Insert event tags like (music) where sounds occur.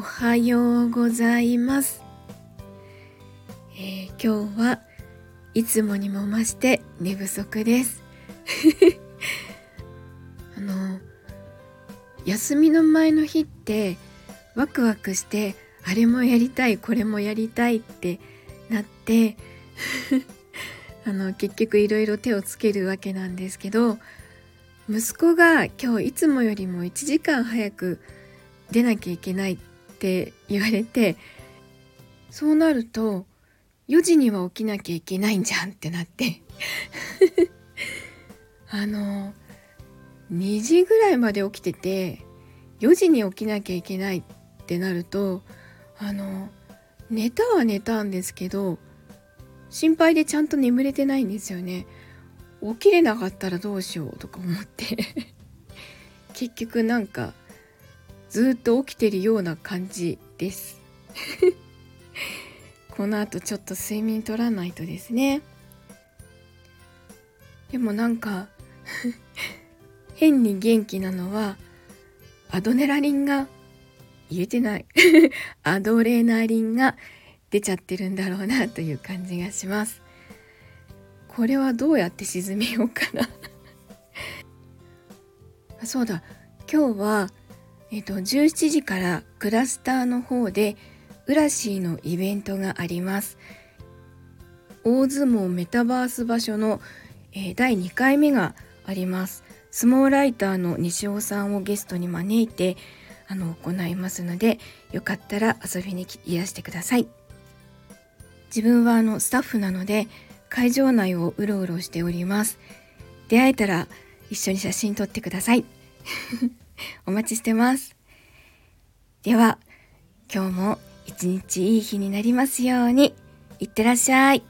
おはようございます、えー、今日はいつもにも増して寝不足です。(laughs) あの休みの前の日ってワクワクしてあれもやりたいこれもやりたいってなって (laughs) あの結局いろいろ手をつけるわけなんですけど息子が今日いつもよりも1時間早く出なきゃいけないってって言われてそうなると4時には起きなきゃいけないんじゃんってなって。(laughs) あの2時ぐらいまで起きてて4時に起きなきゃいけないってなるとあの寝たは寝たんですけど心配でちゃんと眠れてないんですよね。起きれなかったらどうしようとか思って。(laughs) 結局なんかずっと起きてるような感じです。(laughs) この後ちょっと睡眠取らないとですね。でもなんか (laughs) 変に元気なのはアドネラリンが言えてない。(laughs) アドレナリンが出ちゃってるんだろうなという感じがします。これはどうやって沈めようかな。そうだ。今日はえっと、17時からクラスターの方でウラシーのイベントがあります。大相撲メタバース場所の、えー、第2回目があります。相撲ライターの西尾さんをゲストに招いてあの行いますのでよかったら遊びにいらしてください。自分はあのスタッフなので会場内をうろうろしております。出会えたら一緒に写真撮ってください。(laughs) お待ちしてます。では、今日も一日いい日になりますように、いってらっしゃい。